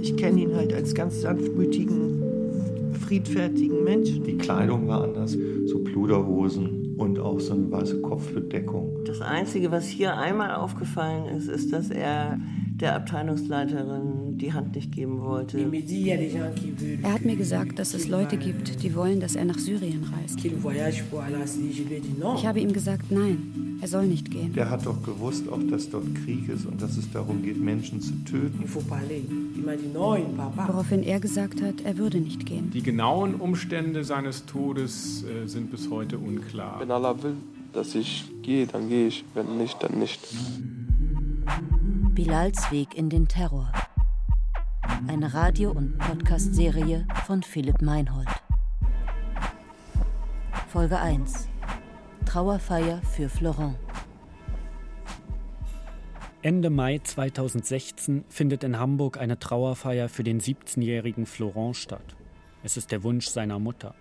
Ich kenne ihn halt als ganz sanftmütigen, friedfertigen Menschen. Die Kleidung war anders, so Pluderhosen und auch so eine weiße Kopfbedeckung. Das Einzige, was hier einmal aufgefallen ist, ist, dass er der Abteilungsleiterin die Hand nicht geben wollte. Er hat mir gesagt, dass es Leute gibt, die wollen, dass er nach Syrien reist. Ich habe ihm gesagt, nein, er soll nicht gehen. Der hat doch gewusst, auch dass dort Krieg ist und dass es darum geht, Menschen zu töten. Woraufhin er gesagt hat, er würde nicht gehen. Die genauen Umstände seines Todes äh, sind bis heute unklar. Wenn Allah will, dass ich gehe, dann gehe ich. Wenn nicht, dann nicht. Bilals Weg in den Terror. Eine Radio- und Podcast-Serie von Philipp Meinhold. Folge 1. Trauerfeier für Florent. Ende Mai 2016 findet in Hamburg eine Trauerfeier für den 17-jährigen Florent statt. Es ist der Wunsch seiner Mutter.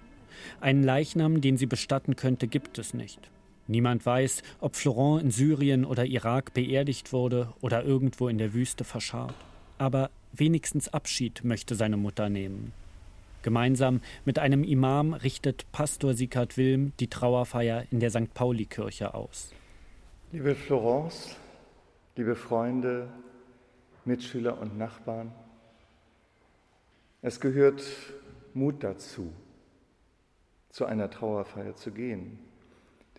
Einen Leichnam, den sie bestatten könnte, gibt es nicht. Niemand weiß, ob Florent in Syrien oder Irak beerdigt wurde oder irgendwo in der Wüste verscharrt. Aber wenigstens Abschied möchte seine Mutter nehmen. Gemeinsam mit einem Imam richtet Pastor Sikard Wilm die Trauerfeier in der St. Pauli-Kirche aus. Liebe Florence, liebe Freunde, Mitschüler und Nachbarn, es gehört Mut dazu, zu einer Trauerfeier zu gehen.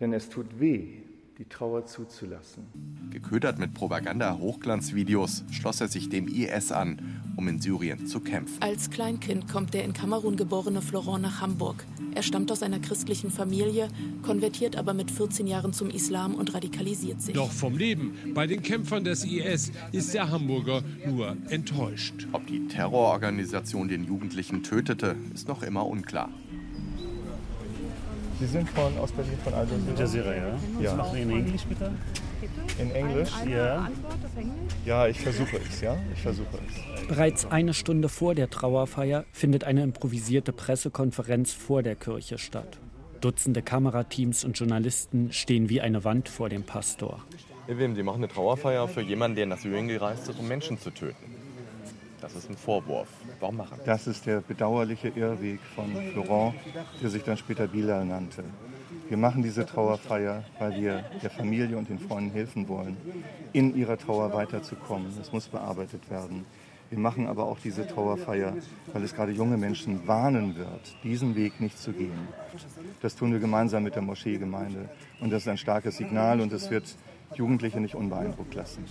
Denn es tut weh, die Trauer zuzulassen. Geködert mit Propaganda-Hochglanzvideos schloss er sich dem IS an, um in Syrien zu kämpfen. Als Kleinkind kommt der in Kamerun geborene Florent nach Hamburg. Er stammt aus einer christlichen Familie, konvertiert aber mit 14 Jahren zum Islam und radikalisiert sich. Doch vom Leben bei den Kämpfern des IS ist der Hamburger nur enttäuscht. Ob die Terrororganisation den Jugendlichen tötete, ist noch immer unklar. Sie sind von, aus Berlin von Al Jazeera? Jazeera, ja. Ja. In Englisch bitte? In Englisch? Ja. Ja, ich versuche es, ja. Ich versuche es. Bereits eine Stunde vor der Trauerfeier findet eine improvisierte Pressekonferenz vor der Kirche statt. Dutzende Kamerateams und Journalisten stehen wie eine Wand vor dem Pastor. Sie machen eine Trauerfeier für jemanden, der nach Syrien gereist ist, um Menschen zu töten. Das ist ein Vorwurf. Warum machen Das ist der bedauerliche Irrweg von Florent, der sich dann später Bilal nannte. Wir machen diese Trauerfeier, weil wir der Familie und den Freunden helfen wollen, in ihrer Trauer weiterzukommen. Das muss bearbeitet werden. Wir machen aber auch diese Trauerfeier, weil es gerade junge Menschen warnen wird, diesen Weg nicht zu gehen. Das tun wir gemeinsam mit der Moscheegemeinde. Und das ist ein starkes Signal und es wird Jugendliche nicht unbeeindruckt lassen.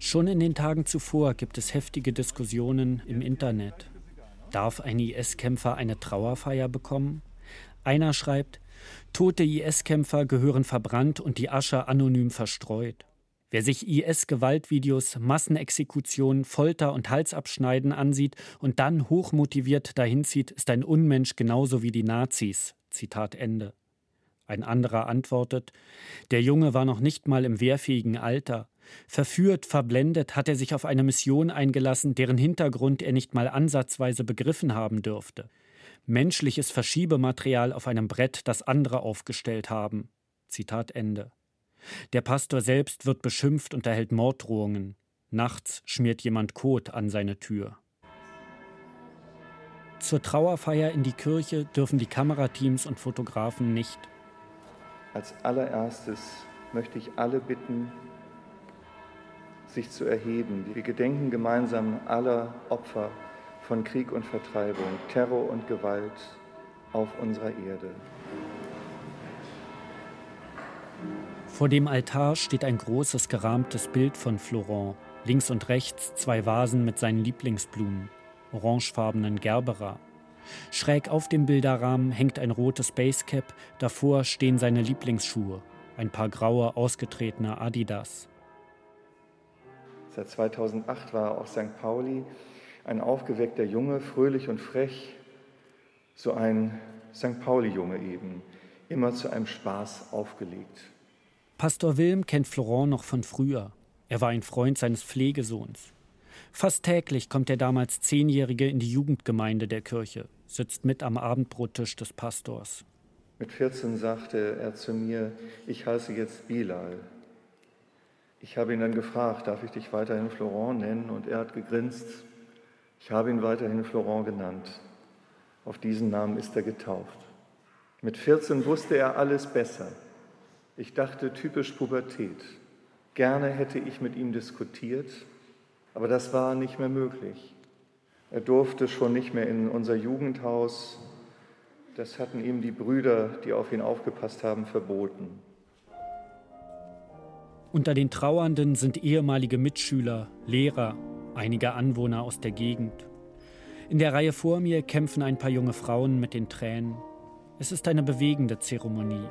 Schon in den Tagen zuvor gibt es heftige Diskussionen im Internet. Darf ein IS-Kämpfer eine Trauerfeier bekommen? Einer schreibt, tote IS-Kämpfer gehören verbrannt und die Asche anonym verstreut. Wer sich IS-Gewaltvideos, Massenexekutionen, Folter und Halsabschneiden ansieht und dann hochmotiviert dahinzieht, ist ein Unmensch genauso wie die Nazis. Zitat Ende. Ein anderer antwortet, der Junge war noch nicht mal im wehrfähigen Alter. Verführt, verblendet hat er sich auf eine Mission eingelassen, deren Hintergrund er nicht mal ansatzweise begriffen haben dürfte. Menschliches Verschiebematerial auf einem Brett, das andere aufgestellt haben. Zitat Ende. Der Pastor selbst wird beschimpft und erhält Morddrohungen. Nachts schmiert jemand Kot an seine Tür. Zur Trauerfeier in die Kirche dürfen die Kamerateams und Fotografen nicht. Als allererstes möchte ich alle bitten, sich zu erheben. Wir gedenken gemeinsam aller Opfer von Krieg und Vertreibung, Terror und Gewalt auf unserer Erde. Vor dem Altar steht ein großes gerahmtes Bild von Florent. Links und rechts zwei Vasen mit seinen Lieblingsblumen, orangefarbenen Gerbera. Schräg auf dem Bilderrahmen hängt ein rotes Basecap, davor stehen seine Lieblingsschuhe, ein paar graue, ausgetretene Adidas. Seit 2008 war auch St. Pauli ein aufgeweckter Junge, fröhlich und frech, so ein St. Pauli-Junge eben, immer zu einem Spaß aufgelegt. Pastor Wilm kennt Florent noch von früher. Er war ein Freund seines Pflegesohns. Fast täglich kommt der damals Zehnjährige in die Jugendgemeinde der Kirche, sitzt mit am Abendbrottisch des Pastors. Mit 14 sagte er zu mir, ich heiße jetzt Bilal. Ich habe ihn dann gefragt, darf ich dich weiterhin Florent nennen? Und er hat gegrinst. Ich habe ihn weiterhin Florent genannt. Auf diesen Namen ist er getauft. Mit 14 wusste er alles besser. Ich dachte typisch Pubertät. Gerne hätte ich mit ihm diskutiert, aber das war nicht mehr möglich. Er durfte schon nicht mehr in unser Jugendhaus. Das hatten ihm die Brüder, die auf ihn aufgepasst haben, verboten. Unter den Trauernden sind ehemalige Mitschüler, Lehrer, einige Anwohner aus der Gegend. In der Reihe vor mir kämpfen ein paar junge Frauen mit den Tränen. Es ist eine bewegende Zeremonie.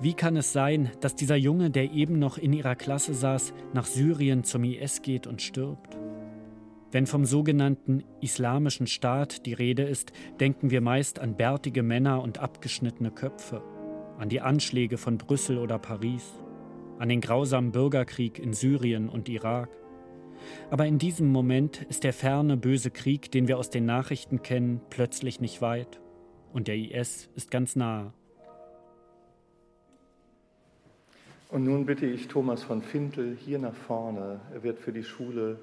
Wie kann es sein, dass dieser Junge, der eben noch in ihrer Klasse saß, nach Syrien zum IS geht und stirbt? Wenn vom sogenannten Islamischen Staat die Rede ist, denken wir meist an bärtige Männer und abgeschnittene Köpfe, an die Anschläge von Brüssel oder Paris an den grausamen Bürgerkrieg in Syrien und Irak. Aber in diesem Moment ist der ferne, böse Krieg, den wir aus den Nachrichten kennen, plötzlich nicht weit. Und der IS ist ganz nahe. Und nun bitte ich Thomas von Fintel hier nach vorne. Er wird für die Schule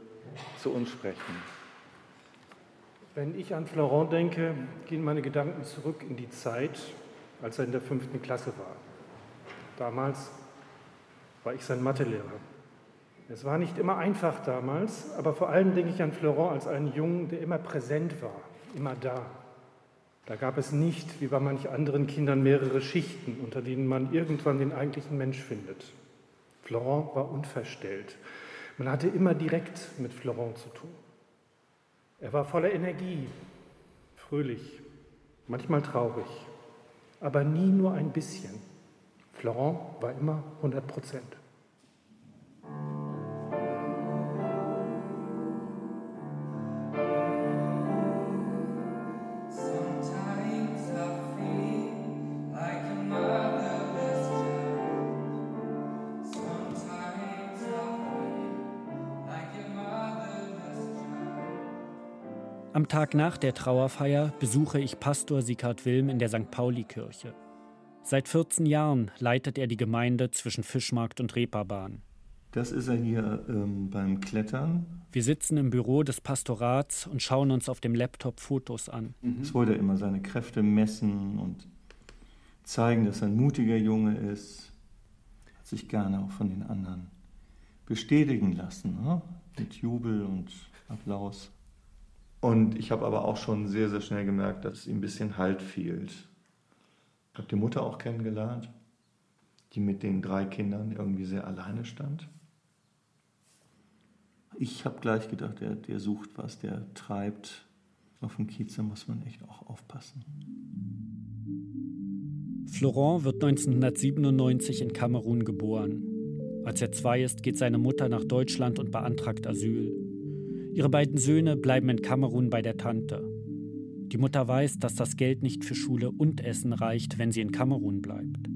zu uns sprechen. Wenn ich an Florent denke, gehen meine Gedanken zurück in die Zeit, als er in der fünften Klasse war. Damals war ich sein Mathelehrer. Es war nicht immer einfach damals, aber vor allem denke ich an Florent als einen Jungen, der immer präsent war, immer da. Da gab es nicht, wie bei manch anderen Kindern, mehrere Schichten, unter denen man irgendwann den eigentlichen Mensch findet. Florent war unverstellt. Man hatte immer direkt mit Florent zu tun. Er war voller Energie, fröhlich, manchmal traurig, aber nie nur ein bisschen. Florent war immer 100 Prozent. Am Tag nach der Trauerfeier besuche ich Pastor Sikard Wilm in der St. Pauli-Kirche. Seit 14 Jahren leitet er die Gemeinde zwischen Fischmarkt und Reeperbahn. Das ist er hier ähm, beim Klettern. Wir sitzen im Büro des Pastorats und schauen uns auf dem Laptop Fotos an. Mhm. Jetzt wollte er immer seine Kräfte messen und zeigen, dass er ein mutiger Junge ist. Hat sich gerne auch von den anderen bestätigen lassen, ne? mit Jubel und Applaus. Und ich habe aber auch schon sehr, sehr schnell gemerkt, dass ihm ein bisschen Halt fehlt. Ich habe die Mutter auch kennengelernt, die mit den drei Kindern irgendwie sehr alleine stand. Ich habe gleich gedacht, der, der sucht was, der treibt. Auf dem Kiez, muss man echt auch aufpassen. Florent wird 1997 in Kamerun geboren. Als er zwei ist, geht seine Mutter nach Deutschland und beantragt Asyl. Ihre beiden Söhne bleiben in Kamerun bei der Tante. Die Mutter weiß, dass das Geld nicht für Schule und Essen reicht, wenn sie in Kamerun bleibt.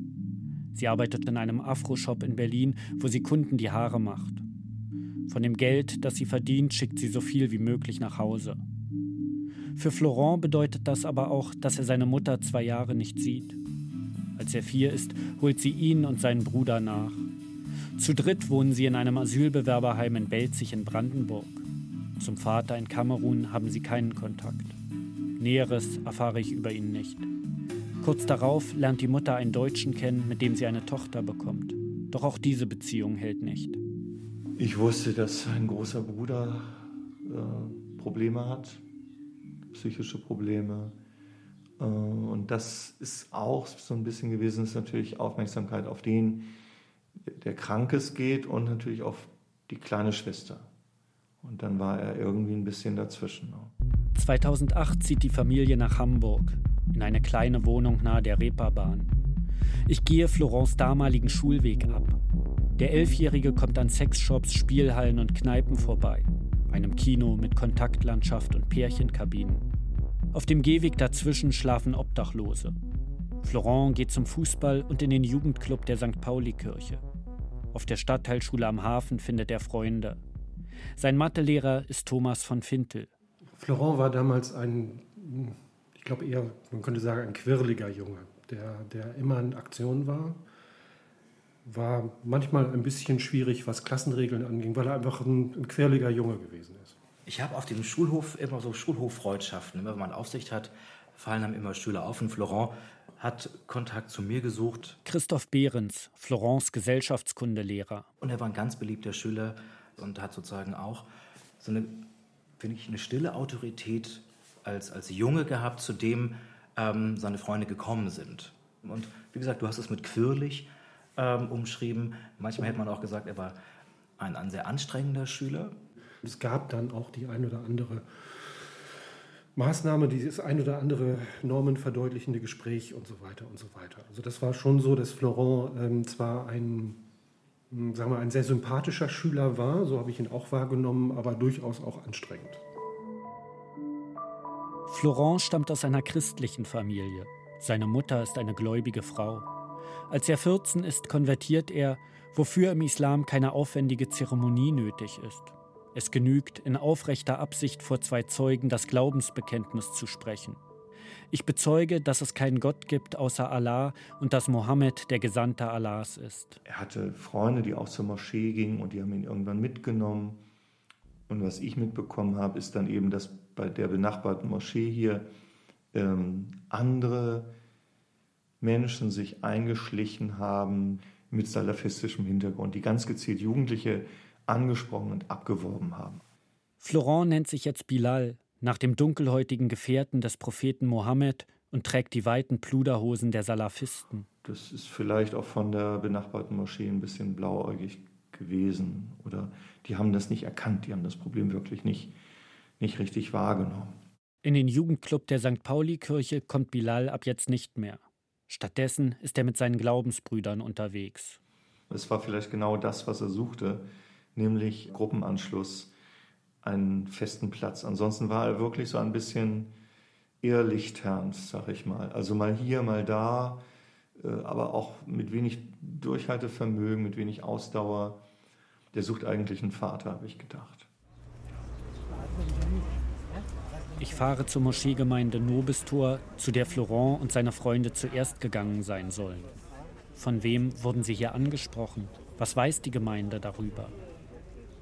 Sie arbeitet in einem Afro-Shop in Berlin, wo sie Kunden die Haare macht. Von dem Geld, das sie verdient, schickt sie so viel wie möglich nach Hause. Für Florent bedeutet das aber auch, dass er seine Mutter zwei Jahre nicht sieht. Als er vier ist, holt sie ihn und seinen Bruder nach. Zu dritt wohnen sie in einem Asylbewerberheim in Belzig in Brandenburg. Zum Vater in Kamerun haben sie keinen Kontakt. Näheres erfahre ich über ihn nicht. Kurz darauf lernt die Mutter einen Deutschen kennen, mit dem sie eine Tochter bekommt. Doch auch diese Beziehung hält nicht. Ich wusste, dass ein großer Bruder äh, Probleme hat, psychische Probleme. Äh, und das ist auch so ein bisschen gewesen, ist natürlich Aufmerksamkeit auf den, der Krankes geht und natürlich auf die kleine Schwester. Und dann war er irgendwie ein bisschen dazwischen. 2008 zieht die Familie nach Hamburg, in eine kleine Wohnung nahe der Reeperbahn. Ich gehe Florence damaligen Schulweg ab. Der Elfjährige kommt an Sexshops, Spielhallen und Kneipen vorbei, einem Kino mit Kontaktlandschaft und Pärchenkabinen. Auf dem Gehweg dazwischen schlafen Obdachlose. Florent geht zum Fußball und in den Jugendclub der St. Pauli-Kirche. Auf der Stadtteilschule am Hafen findet er Freunde. Sein Mathelehrer ist Thomas von Fintel. Florent war damals ein, ich glaube eher, man könnte sagen, ein quirliger Junge, der, der immer in Aktion war. war manchmal ein bisschen schwierig, was Klassenregeln anging, weil er einfach ein, ein quirliger Junge gewesen ist. Ich habe auf dem Schulhof immer so Schulhoffreundschaften. Immer wenn man Aufsicht hat, fallen einem immer Schüler auf. Und Florent hat Kontakt zu mir gesucht. Christoph Behrens, Florence Gesellschaftskundelehrer. Und er war ein ganz beliebter Schüler und hat sozusagen auch so eine, finde ich, eine stille Autorität als, als Junge gehabt, zu dem ähm, seine Freunde gekommen sind. Und wie gesagt, du hast es mit quirlig ähm, umschrieben. Manchmal hätte man auch gesagt, er war ein, ein sehr anstrengender Schüler. Es gab dann auch die ein oder andere Maßnahme, dieses ein oder andere normenverdeutlichende Gespräch und so weiter und so weiter. Also das war schon so, dass Florent ähm, zwar ein, sagen wir, ein sehr sympathischer Schüler war, so habe ich ihn auch wahrgenommen, aber durchaus auch anstrengend. Florent stammt aus einer christlichen Familie. Seine Mutter ist eine gläubige Frau. Als er 14 ist, konvertiert er, wofür im Islam keine aufwendige Zeremonie nötig ist. Es genügt, in aufrechter Absicht vor zwei Zeugen das Glaubensbekenntnis zu sprechen. Ich bezeuge, dass es keinen Gott gibt außer Allah und dass Mohammed der Gesandte Allahs ist. Er hatte Freunde, die auch zur Moschee gingen und die haben ihn irgendwann mitgenommen. Und was ich mitbekommen habe, ist dann eben, dass bei der benachbarten Moschee hier ähm, andere Menschen sich eingeschlichen haben mit salafistischem Hintergrund, die ganz gezielt Jugendliche angesprochen und abgeworben haben. Florent nennt sich jetzt Bilal, nach dem dunkelhäutigen Gefährten des Propheten Mohammed und trägt die weiten Pluderhosen der Salafisten. Das ist vielleicht auch von der benachbarten Moschee ein bisschen blauäugig gewesen. Oder die haben das nicht erkannt, die haben das Problem wirklich nicht, nicht richtig wahrgenommen. In den Jugendclub der St. Pauli-Kirche kommt Bilal ab jetzt nicht mehr. Stattdessen ist er mit seinen Glaubensbrüdern unterwegs. Es war vielleicht genau das, was er suchte, nämlich Gruppenanschluss, einen festen Platz. Ansonsten war er wirklich so ein bisschen eher Lichtherrn, sag ich mal. Also mal hier, mal da, äh, aber auch mit wenig Durchhaltevermögen, mit wenig Ausdauer. Der sucht eigentlich einen Vater, habe ich gedacht. Ich fahre zur Moscheegemeinde Nobistor, zu der Florent und seine Freunde zuerst gegangen sein sollen. Von wem wurden sie hier angesprochen? Was weiß die Gemeinde darüber?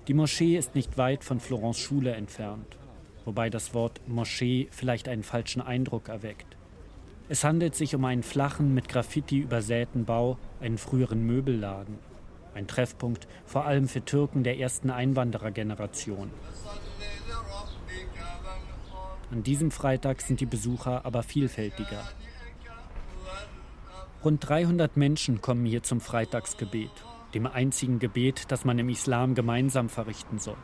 Die Moschee ist nicht weit von Florence Schule entfernt, wobei das Wort Moschee vielleicht einen falschen Eindruck erweckt. Es handelt sich um einen flachen, mit Graffiti übersäten Bau, einen früheren Möbelladen. Ein Treffpunkt vor allem für Türken der ersten Einwanderergeneration. An diesem Freitag sind die Besucher aber vielfältiger. Rund 300 Menschen kommen hier zum Freitagsgebet, dem einzigen Gebet, das man im Islam gemeinsam verrichten soll.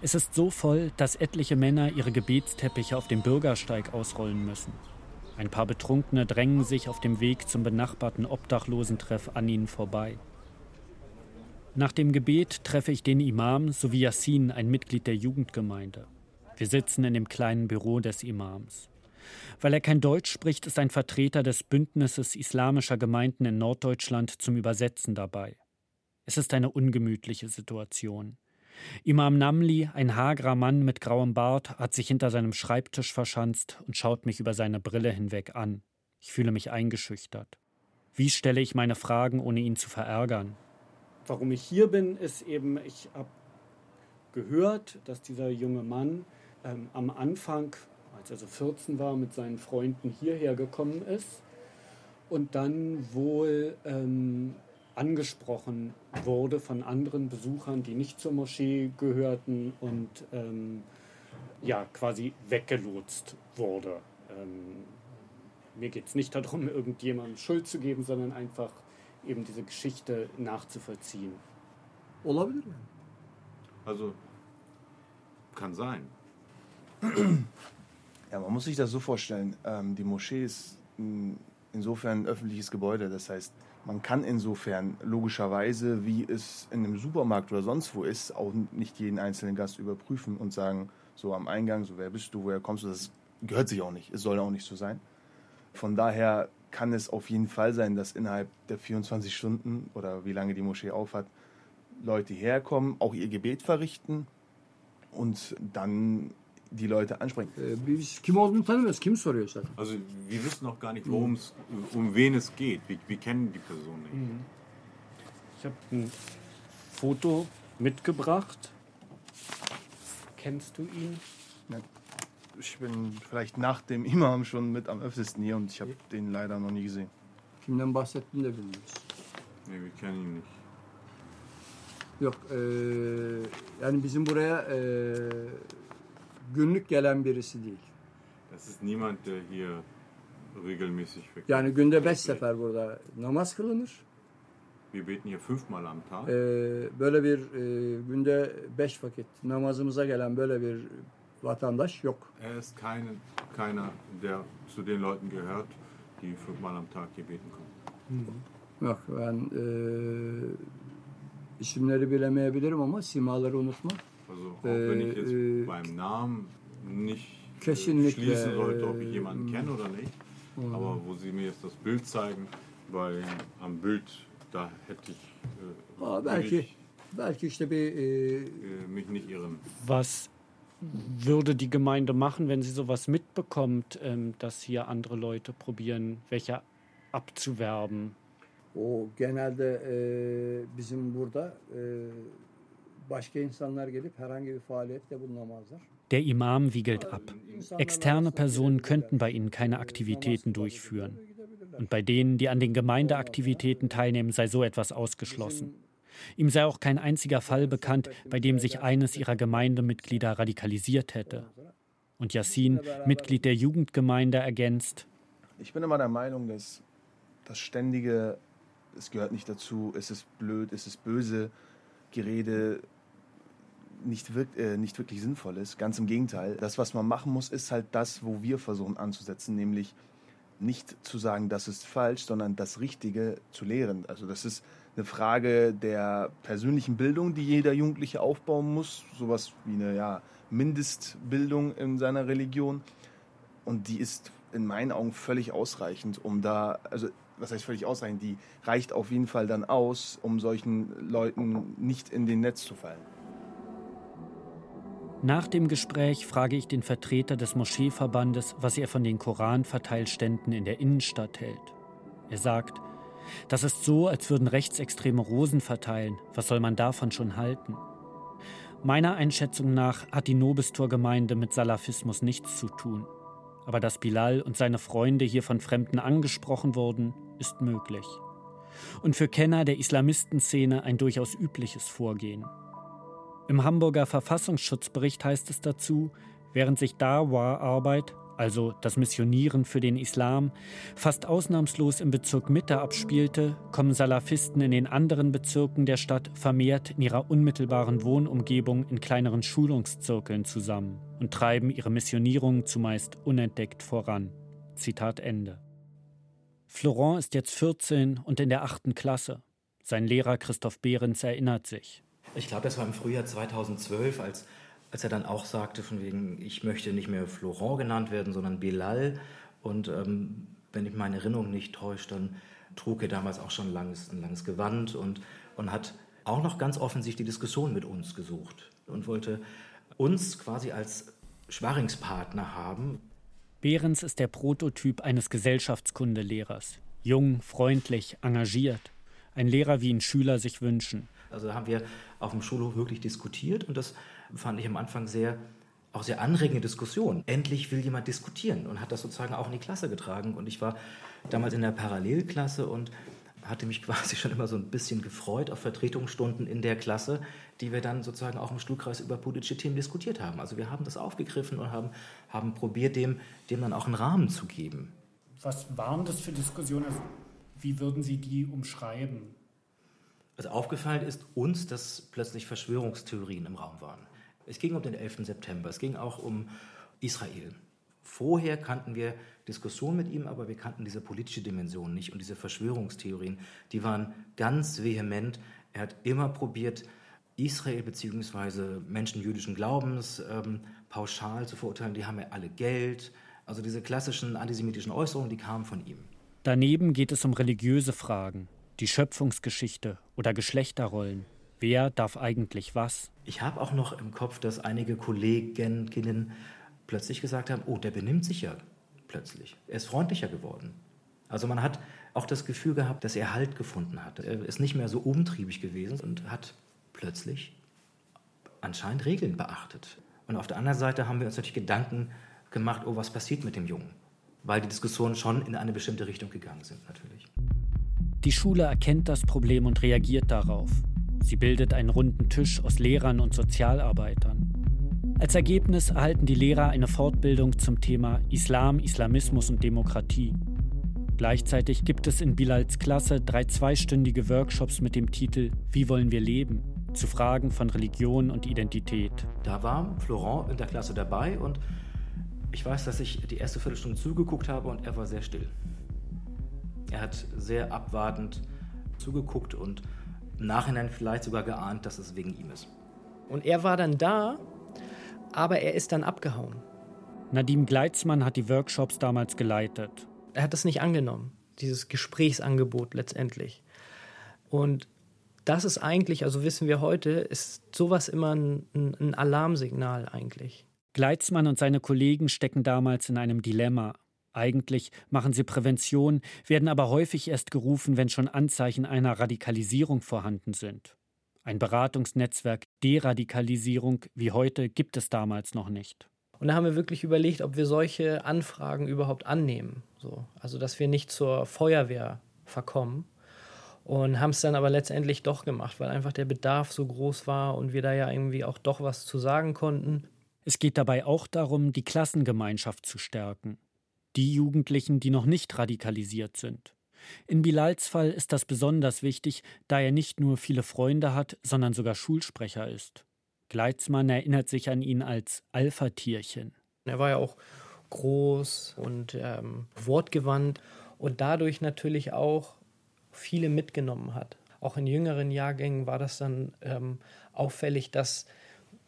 Es ist so voll, dass etliche Männer ihre Gebetsteppiche auf dem Bürgersteig ausrollen müssen. Ein paar Betrunkene drängen sich auf dem Weg zum benachbarten Obdachlosentreff an ihnen vorbei. Nach dem Gebet treffe ich den Imam sowie Yassin, ein Mitglied der Jugendgemeinde. Wir sitzen in dem kleinen Büro des Imams. Weil er kein Deutsch spricht, ist ein Vertreter des Bündnisses islamischer Gemeinden in Norddeutschland zum Übersetzen dabei. Es ist eine ungemütliche Situation. Imam Namli, ein hagerer Mann mit grauem Bart, hat sich hinter seinem Schreibtisch verschanzt und schaut mich über seine Brille hinweg an. Ich fühle mich eingeschüchtert. Wie stelle ich meine Fragen, ohne ihn zu verärgern? Warum ich hier bin, ist eben, ich habe gehört, dass dieser junge Mann ähm, am Anfang, als er so 14 war, mit seinen Freunden hierher gekommen ist und dann wohl ähm, angesprochen wurde von anderen Besuchern, die nicht zur Moschee gehörten und ähm, ja, quasi weggelotst wurde. Ähm, mir geht es nicht darum, irgendjemandem Schuld zu geben, sondern einfach eben diese Geschichte nachzuvollziehen. Olabilir mi? Also, kann sein. Ja, man muss sich das so vorstellen. Ähm, die Moschee ist insofern ein öffentliches Gebäude. Das heißt, man kann insofern logischerweise, wie es in einem Supermarkt oder sonst wo ist, auch nicht jeden einzelnen Gast überprüfen und sagen, so am Eingang, so wer bist du, woher kommst du, das gehört sich auch nicht. Es soll auch nicht so sein. Von daher kann es auf jeden Fall sein, dass innerhalb der 24 Stunden oder wie lange die Moschee aufhat, Leute herkommen, auch ihr Gebet verrichten und dann die Leute ansprechen. Also wir wissen noch gar nicht, worum es, um wen es geht. Wir, wir kennen die Person nicht. Ich habe ein Foto mitgebracht. Kennst du ihn? Ich bin vielleicht nach dem Imam schon mit am öftesten hier und ich habe den leider noch nie gesehen. Kimden bahsettiğini de bilmiyoruz. Nee, wir kennen ihn nicht. Yok, eee, yani bizim buraya eee, günlük gelen birisi değil. Das ist niemand, der hier regelmäßig. Yani günde beş sefer burada namaz kılınır. Wir beten hier fünfmal am Tag. Eee, böyle bir eee, günde beş vakit namazımıza gelen böyle bir vatandaş yok. Er ist keine, keiner, der zu den Leuten gehört, die fünfmal am Tag hier beten kommen. Yok ben eee, isimleri bilemeyebilirim ama simaları unutmam. Also auch wenn ich jetzt Eee, beim Namen nicht äh, schließen sollte, ob ich äh, jemanden kenne oder nicht, Mhm. aber wo Sie mir jetzt das Bild zeigen, weil am Bild, da hätte ich äh, belki ich, belki işte bir äh, mich nicht irren. Was würde die Gemeinde machen, wenn sie sowas mitbekommt, ähm, dass hier andere Leute probieren, welche abzuwerben? O genelde eee, bizim burada eee, Der Imam wiegelt ab. Externe Personen könnten bei ihnen keine Aktivitäten durchführen. Und bei denen, die an den Gemeindeaktivitäten teilnehmen, sei so etwas ausgeschlossen. Ihm sei auch kein einziger Fall bekannt, bei dem sich eines ihrer Gemeindemitglieder radikalisiert hätte. Und Yassin, Mitglied der Jugendgemeinde, ergänzt, Ich bin immer der Meinung, dass das ständige, es gehört nicht dazu, es ist blöd, es ist böse, Gerede nicht, wirk äh, nicht wirklich sinnvoll ist. Ganz im Gegenteil. Das, was man machen muss, ist halt das, wo wir versuchen anzusetzen, nämlich nicht zu sagen, das ist falsch, sondern das Richtige zu lehren. Also das ist eine Frage der persönlichen Bildung, die jeder Jugendliche aufbauen muss. Sowas wie eine ja, Mindestbildung in seiner Religion. Und die ist in meinen Augen völlig ausreichend, um da, also was heißt völlig ausreichend, die reicht auf jeden Fall dann aus, um solchen Leuten nicht in den Netz zu fallen. Nach dem Gespräch frage ich den Vertreter des Moscheeverbandes, was er von den Koranverteilständen in der Innenstadt hält. Er sagt, das ist so, als würden Rechtsextreme Rosen verteilen. Was soll man davon schon halten? Meiner Einschätzung nach hat die Nobistor-Gemeinde mit Salafismus nichts zu tun. Aber dass Bilal und seine Freunde hier von Fremden angesprochen wurden, ist möglich. Und für Kenner der Islamistenszene ein durchaus übliches Vorgehen. Im Hamburger Verfassungsschutzbericht heißt es dazu, während sich Dawa-Arbeit, also das Missionieren für den Islam, fast ausnahmslos im Bezirk Mitte abspielte, kommen Salafisten in den anderen Bezirken der Stadt vermehrt in ihrer unmittelbaren Wohnumgebung in kleineren Schulungszirkeln zusammen und treiben ihre Missionierung zumeist unentdeckt voran. Zitat Ende. Florent ist jetzt 14 und in der achten Klasse. Sein Lehrer Christoph Behrens erinnert sich. Ich glaube, das war im Frühjahr 2012, als, als er dann auch sagte, von wegen, ich möchte nicht mehr Florent genannt werden, sondern Bilal. Und ähm, wenn ich meine Erinnerung nicht täuscht, dann trug er damals auch schon langes, ein langes Gewand und, und hat auch noch ganz offensichtlich die Diskussion mit uns gesucht und wollte uns quasi als Schwarringspartner haben. Behrens ist der Prototyp eines Gesellschaftskundelehrers. Jung, freundlich, engagiert. Ein Lehrer, wie ihn Schüler sich wünschen. Also da haben wir auf dem Schulhof wirklich diskutiert und das fand ich am Anfang sehr, auch sehr anregende Diskussion. Endlich will jemand diskutieren und hat das sozusagen auch in die Klasse getragen. Und ich war damals in der Parallelklasse und hatte mich quasi schon immer so ein bisschen gefreut auf Vertretungsstunden in der Klasse, die wir dann sozusagen auch im Stuhlkreis über politische Themen diskutiert haben. Also wir haben das aufgegriffen und haben, haben probiert, dem, dem dann auch einen Rahmen zu geben. Was waren das für Diskussionen? Also, wie würden Sie die umschreiben? Also aufgefallen ist uns, dass plötzlich Verschwörungstheorien im Raum waren. Es ging um den 11. September, es ging auch um Israel. Vorher kannten wir Diskussionen mit ihm, aber wir kannten diese politische Dimension nicht und diese Verschwörungstheorien, die waren ganz vehement. Er hat immer probiert, Israel bzw. Menschen jüdischen Glaubens ähm, pauschal zu verurteilen. Die haben ja alle Geld. Also diese klassischen antisemitischen Äußerungen, die kamen von ihm. Daneben geht es um religiöse Fragen, die Schöpfungsgeschichte oder Geschlechterrollen. Wer darf eigentlich was? Ich habe auch noch im Kopf, dass einige Kolleginnen plötzlich gesagt haben, oh, der benimmt sich ja plötzlich. Er ist freundlicher geworden. Also man hat auch das Gefühl gehabt, dass er Halt gefunden hat. Er ist nicht mehr so umtriebig gewesen und hat plötzlich anscheinend Regeln beachtet. Und auf der anderen Seite haben wir uns natürlich Gedanken gemacht, oh, was passiert mit dem Jungen? Weil die Diskussionen schon in eine bestimmte Richtung gegangen sind, natürlich. Die Schule erkennt das Problem und reagiert darauf. Sie bildet einen runden Tisch aus Lehrern und Sozialarbeitern. Als Ergebnis erhalten die Lehrer eine Fortbildung zum Thema Islam, Islamismus und Demokratie. Gleichzeitig gibt es in Bilals Klasse drei zweistündige Workshops mit dem Titel Wie wollen wir leben? zu Fragen von Religion und Identität. Da war Florent in der Klasse dabei und ich weiß, dass ich die erste Viertelstunde zugeguckt habe und er war sehr still. Er hat sehr abwartend zugeguckt und im Nachhinein vielleicht sogar geahnt, dass es wegen ihm ist. Und er war dann da, aber er ist dann abgehauen. Nadim Gleitzmann hat die Workshops damals geleitet. Er hat das nicht angenommen, dieses Gesprächsangebot letztendlich. Und das ist eigentlich, also wissen wir heute, ist sowas immer ein, ein Alarmsignal eigentlich. Gleitzmann und seine Kollegen stecken damals in einem Dilemma. Eigentlich machen sie Prävention, werden aber häufig erst gerufen, wenn schon Anzeichen einer Radikalisierung vorhanden sind. Ein Beratungsnetzwerk Deradikalisierung wie heute gibt es damals noch nicht. Und da haben wir wirklich überlegt, ob wir solche Anfragen überhaupt annehmen. So. Also, dass wir nicht zur Feuerwehr verkommen. Und haben es dann aber letztendlich doch gemacht, weil einfach der Bedarf so groß war und wir da ja irgendwie auch doch was zu sagen konnten. Es geht dabei auch darum, die Klassengemeinschaft zu stärken. Die Jugendlichen, die noch nicht radikalisiert sind. In Bilals Fall ist das besonders wichtig, da er nicht nur viele Freunde hat, sondern sogar Schulsprecher ist. Gleitzmann erinnert sich an ihn als Alpha-Tierchen. Er war ja auch groß und ähm, wortgewandt und dadurch natürlich auch viele mitgenommen hat. Auch in jüngeren Jahrgängen war das dann ähm, auffällig, dass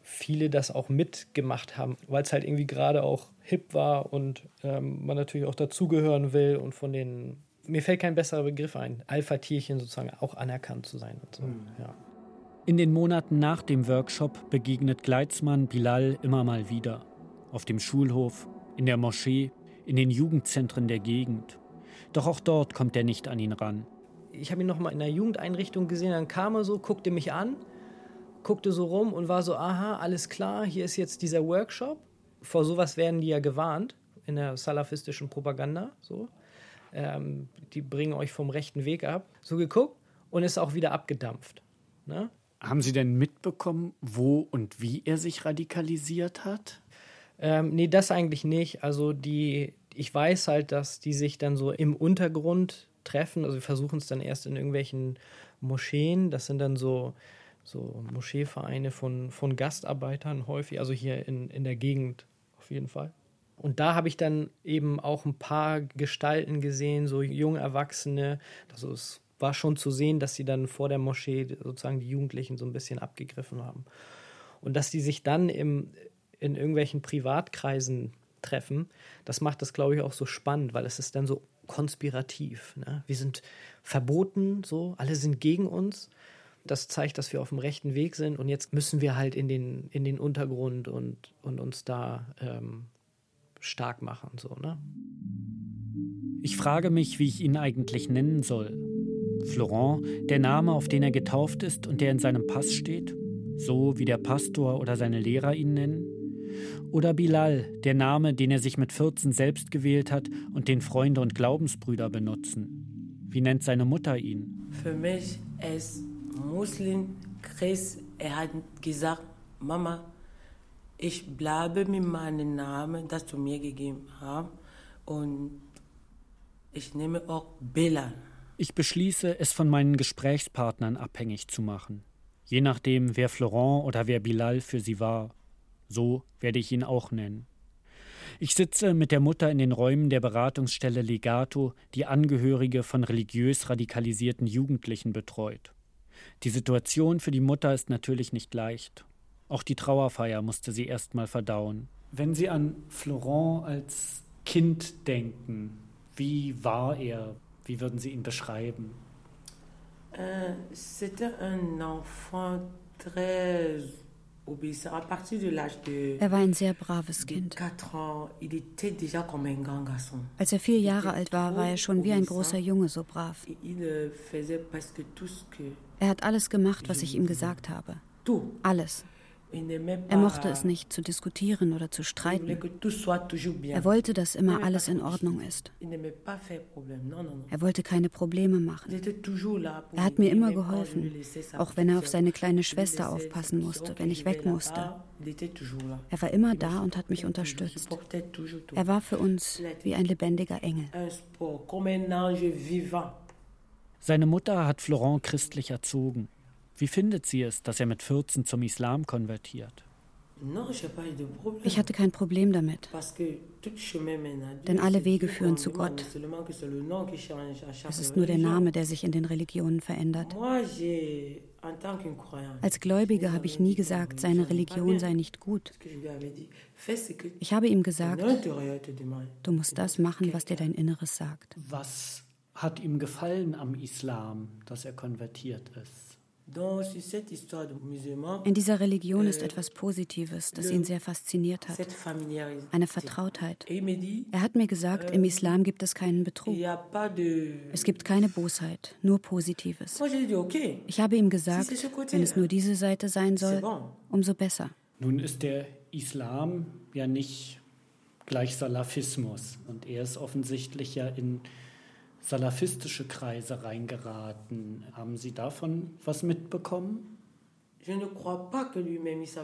viele das auch mitgemacht haben, weil es halt irgendwie gerade auch hip war und ähm, man natürlich auch dazugehören will und von den, mir fällt kein besserer Begriff ein, Alpha-Tierchen sozusagen auch anerkannt zu sein. Und so. Mhm. Ja. In den Monaten nach dem Workshop begegnet Gleitzmann Bilal immer mal wieder. Auf dem Schulhof, in der Moschee, in den Jugendzentren der Gegend. Doch auch dort kommt er nicht an ihn ran. Ich habe ihn noch mal in einer Jugendeinrichtung gesehen, dann kam er so, guckte mich an guckte so rum und war so, aha, alles klar, hier ist jetzt dieser Workshop. Vor sowas werden die ja gewarnt in der salafistischen Propaganda. So. Ähm, die bringen euch vom rechten Weg ab. So geguckt und ist auch wieder abgedampft. Ne? Haben Sie denn mitbekommen, wo und wie er sich radikalisiert hat? Ähm, nee, das eigentlich nicht. Also die, ich weiß halt, dass die sich dann so im Untergrund treffen. Also wir versuchen es dann erst in irgendwelchen Moscheen. Das sind dann so so Moscheevereine von, von Gastarbeitern häufig, also hier in, in der Gegend auf jeden Fall. Und da habe ich dann eben auch ein paar Gestalten gesehen, so junge Erwachsene. Also es war schon zu sehen, dass sie dann vor der Moschee sozusagen die Jugendlichen so ein bisschen abgegriffen haben. Und dass die sich dann im, in irgendwelchen Privatkreisen treffen, das macht das, glaube ich, auch so spannend, weil es ist dann so konspirativ. Ne? Wir sind verboten, so, alle sind gegen uns das zeigt, dass wir auf dem rechten Weg sind und jetzt müssen wir halt in den, in den Untergrund und, und uns da ähm, stark machen. So, ne? Ich frage mich, wie ich ihn eigentlich nennen soll. Florent, der Name, auf den er getauft ist und der in seinem Pass steht, so wie der Pastor oder seine Lehrer ihn nennen? Oder Bilal, der Name, den er sich mit 14 selbst gewählt hat und den Freunde und Glaubensbrüder benutzen? Wie nennt seine Mutter ihn? Für mich ist Muslim, Christ, er hat gesagt, Mama, ich bleibe mit meinem Namen, das du mir gegeben hast, und ich nehme auch Bela. Ich beschließe, es von meinen Gesprächspartnern abhängig zu machen. Je nachdem, wer Florent oder wer Bilal für sie war. So werde ich ihn auch nennen. Ich sitze mit der Mutter in den Räumen der Beratungsstelle Legato, die Angehörige von religiös radikalisierten Jugendlichen betreut. Die Situation für die Mutter ist natürlich nicht leicht. Auch die Trauerfeier musste sie erst mal verdauen. Wenn Sie an Florent als Kind denken, wie war er? Wie würden Sie ihn beschreiben? Euh, C'était un enfant très Er war ein sehr braves Kind. Als er vier Jahre alt war, war er schon wie ein großer Junge so brav. Er hat alles gemacht, was ich ihm gesagt habe. Alles. Er mochte es nicht zu diskutieren oder zu streiten. Er wollte, dass immer alles in Ordnung ist. Er wollte keine Probleme machen. Er hat mir immer geholfen, auch wenn er auf seine kleine Schwester aufpassen musste, wenn ich weg musste. Er war immer da und hat mich unterstützt. Er war für uns wie ein lebendiger Engel. Seine Mutter hat Florent christlich erzogen. Wie findet sie es, dass er mit 14 zum Islam konvertiert? Ich hatte kein Problem damit, denn alle Wege führen zu Gott. Es ist nur der Name, der sich in den Religionen verändert. Als Gläubiger habe ich nie gesagt, seine Religion sei nicht gut. Ich habe ihm gesagt, du musst das machen, was dir dein Inneres sagt. Was hat ihm gefallen am Islam, dass er konvertiert ist? In dieser Religion ist etwas Positives, das ihn sehr fasziniert hat. Eine Vertrautheit. Er hat mir gesagt, im Islam gibt es keinen Betrug. Es gibt keine Bosheit, nur Positives. Ich habe ihm gesagt, wenn es nur diese Seite sein soll, umso besser. Nun ist der Islam ja nicht gleich Salafismus und er ist offensichtlich ja in salafistische Kreise reingeraten. Haben Sie davon was mitbekommen?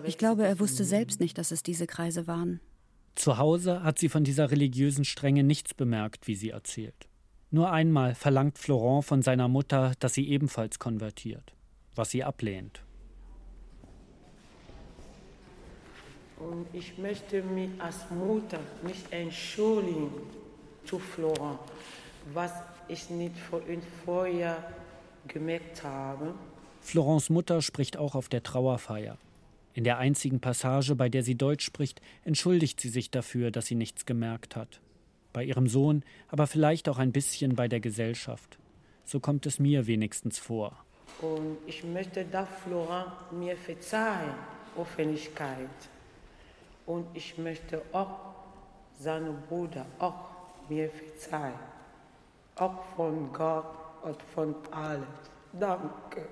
Ich glaube, er wusste selbst nicht, dass es diese Kreise waren. Zu Hause hat sie von dieser religiösen Strenge nichts bemerkt, wie sie erzählt. Nur einmal verlangt Florent von seiner Mutter, dass sie ebenfalls konvertiert, was sie ablehnt. Und ich möchte mich als Mutter nicht entschuldigen zu Florent, was ich nicht vorher gemerkt habe. Florence Mutter spricht auch auf der Trauerfeier. In der einzigen Passage, bei der sie Deutsch spricht, entschuldigt sie sich dafür, dass sie nichts gemerkt hat. Bei ihrem Sohn, aber vielleicht auch ein bisschen bei der Gesellschaft. So kommt es mir wenigstens vor. Und ich möchte, dass Florent mir verzeihen, Öffentlichkeit. Und ich möchte auch seinem Bruder auch mir verzeihen auch von Gott und von allen. Danke.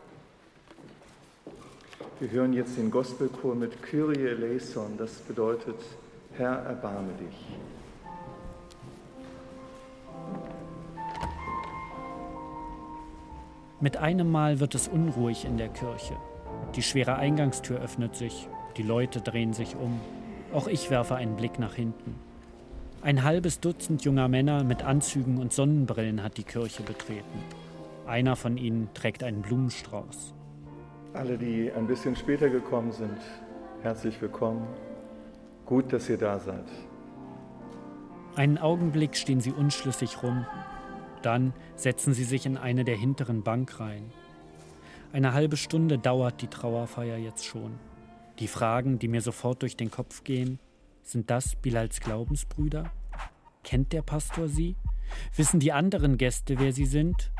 Wir hören jetzt den Gospelchor mit Kyrie eleison, das bedeutet Herr, erbarme dich. Mit einem Mal wird es unruhig in der Kirche. Die schwere Eingangstür öffnet sich, die Leute drehen sich um. Auch ich werfe einen Blick nach hinten. Ein halbes Dutzend junger Männer mit Anzügen und Sonnenbrillen hat die Kirche betreten. Einer von ihnen trägt einen Blumenstrauß. Alle, die ein bisschen später gekommen sind, herzlich willkommen. Gut, dass ihr da seid. Einen Augenblick stehen sie unschlüssig rum. Dann setzen sie sich in eine der hinteren Bankreihen. Eine halbe Stunde dauert die Trauerfeier jetzt schon. Die Fragen, die mir sofort durch den Kopf gehen, sind das Bilals Glaubensbrüder? Kennt der Pastor sie? Wissen die anderen Gäste, wer sie sind?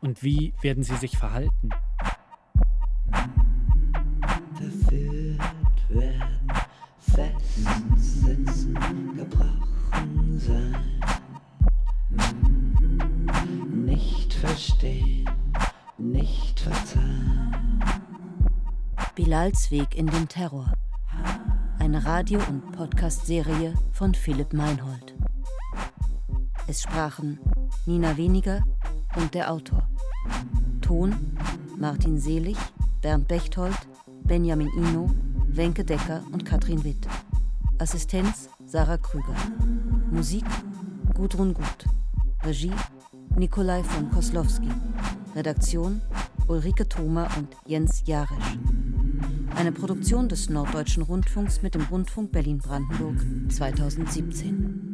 Und wie werden sie sich verhalten? Verführt werden, festsitzen, gebrochen sein. Nicht verstehen, nicht verzeihen. Bilals Weg in den Terror eine Radio- und Podcast-Serie von Philipp Meinhold. Es sprachen Nina Weniger und der Autor. Ton Martin Selig, Bernd Bechtold, Benjamin Ino, Wenke Decker und Katrin Witt. Assistenz Sarah Krüger. Musik Gudrun Gut. Regie Nikolai von Koslowski. Redaktion Ulrike Thoma und Jens Jarisch. Eine Produktion des Norddeutschen Rundfunks mit dem Rundfunk Berlin-Brandenburg 2017.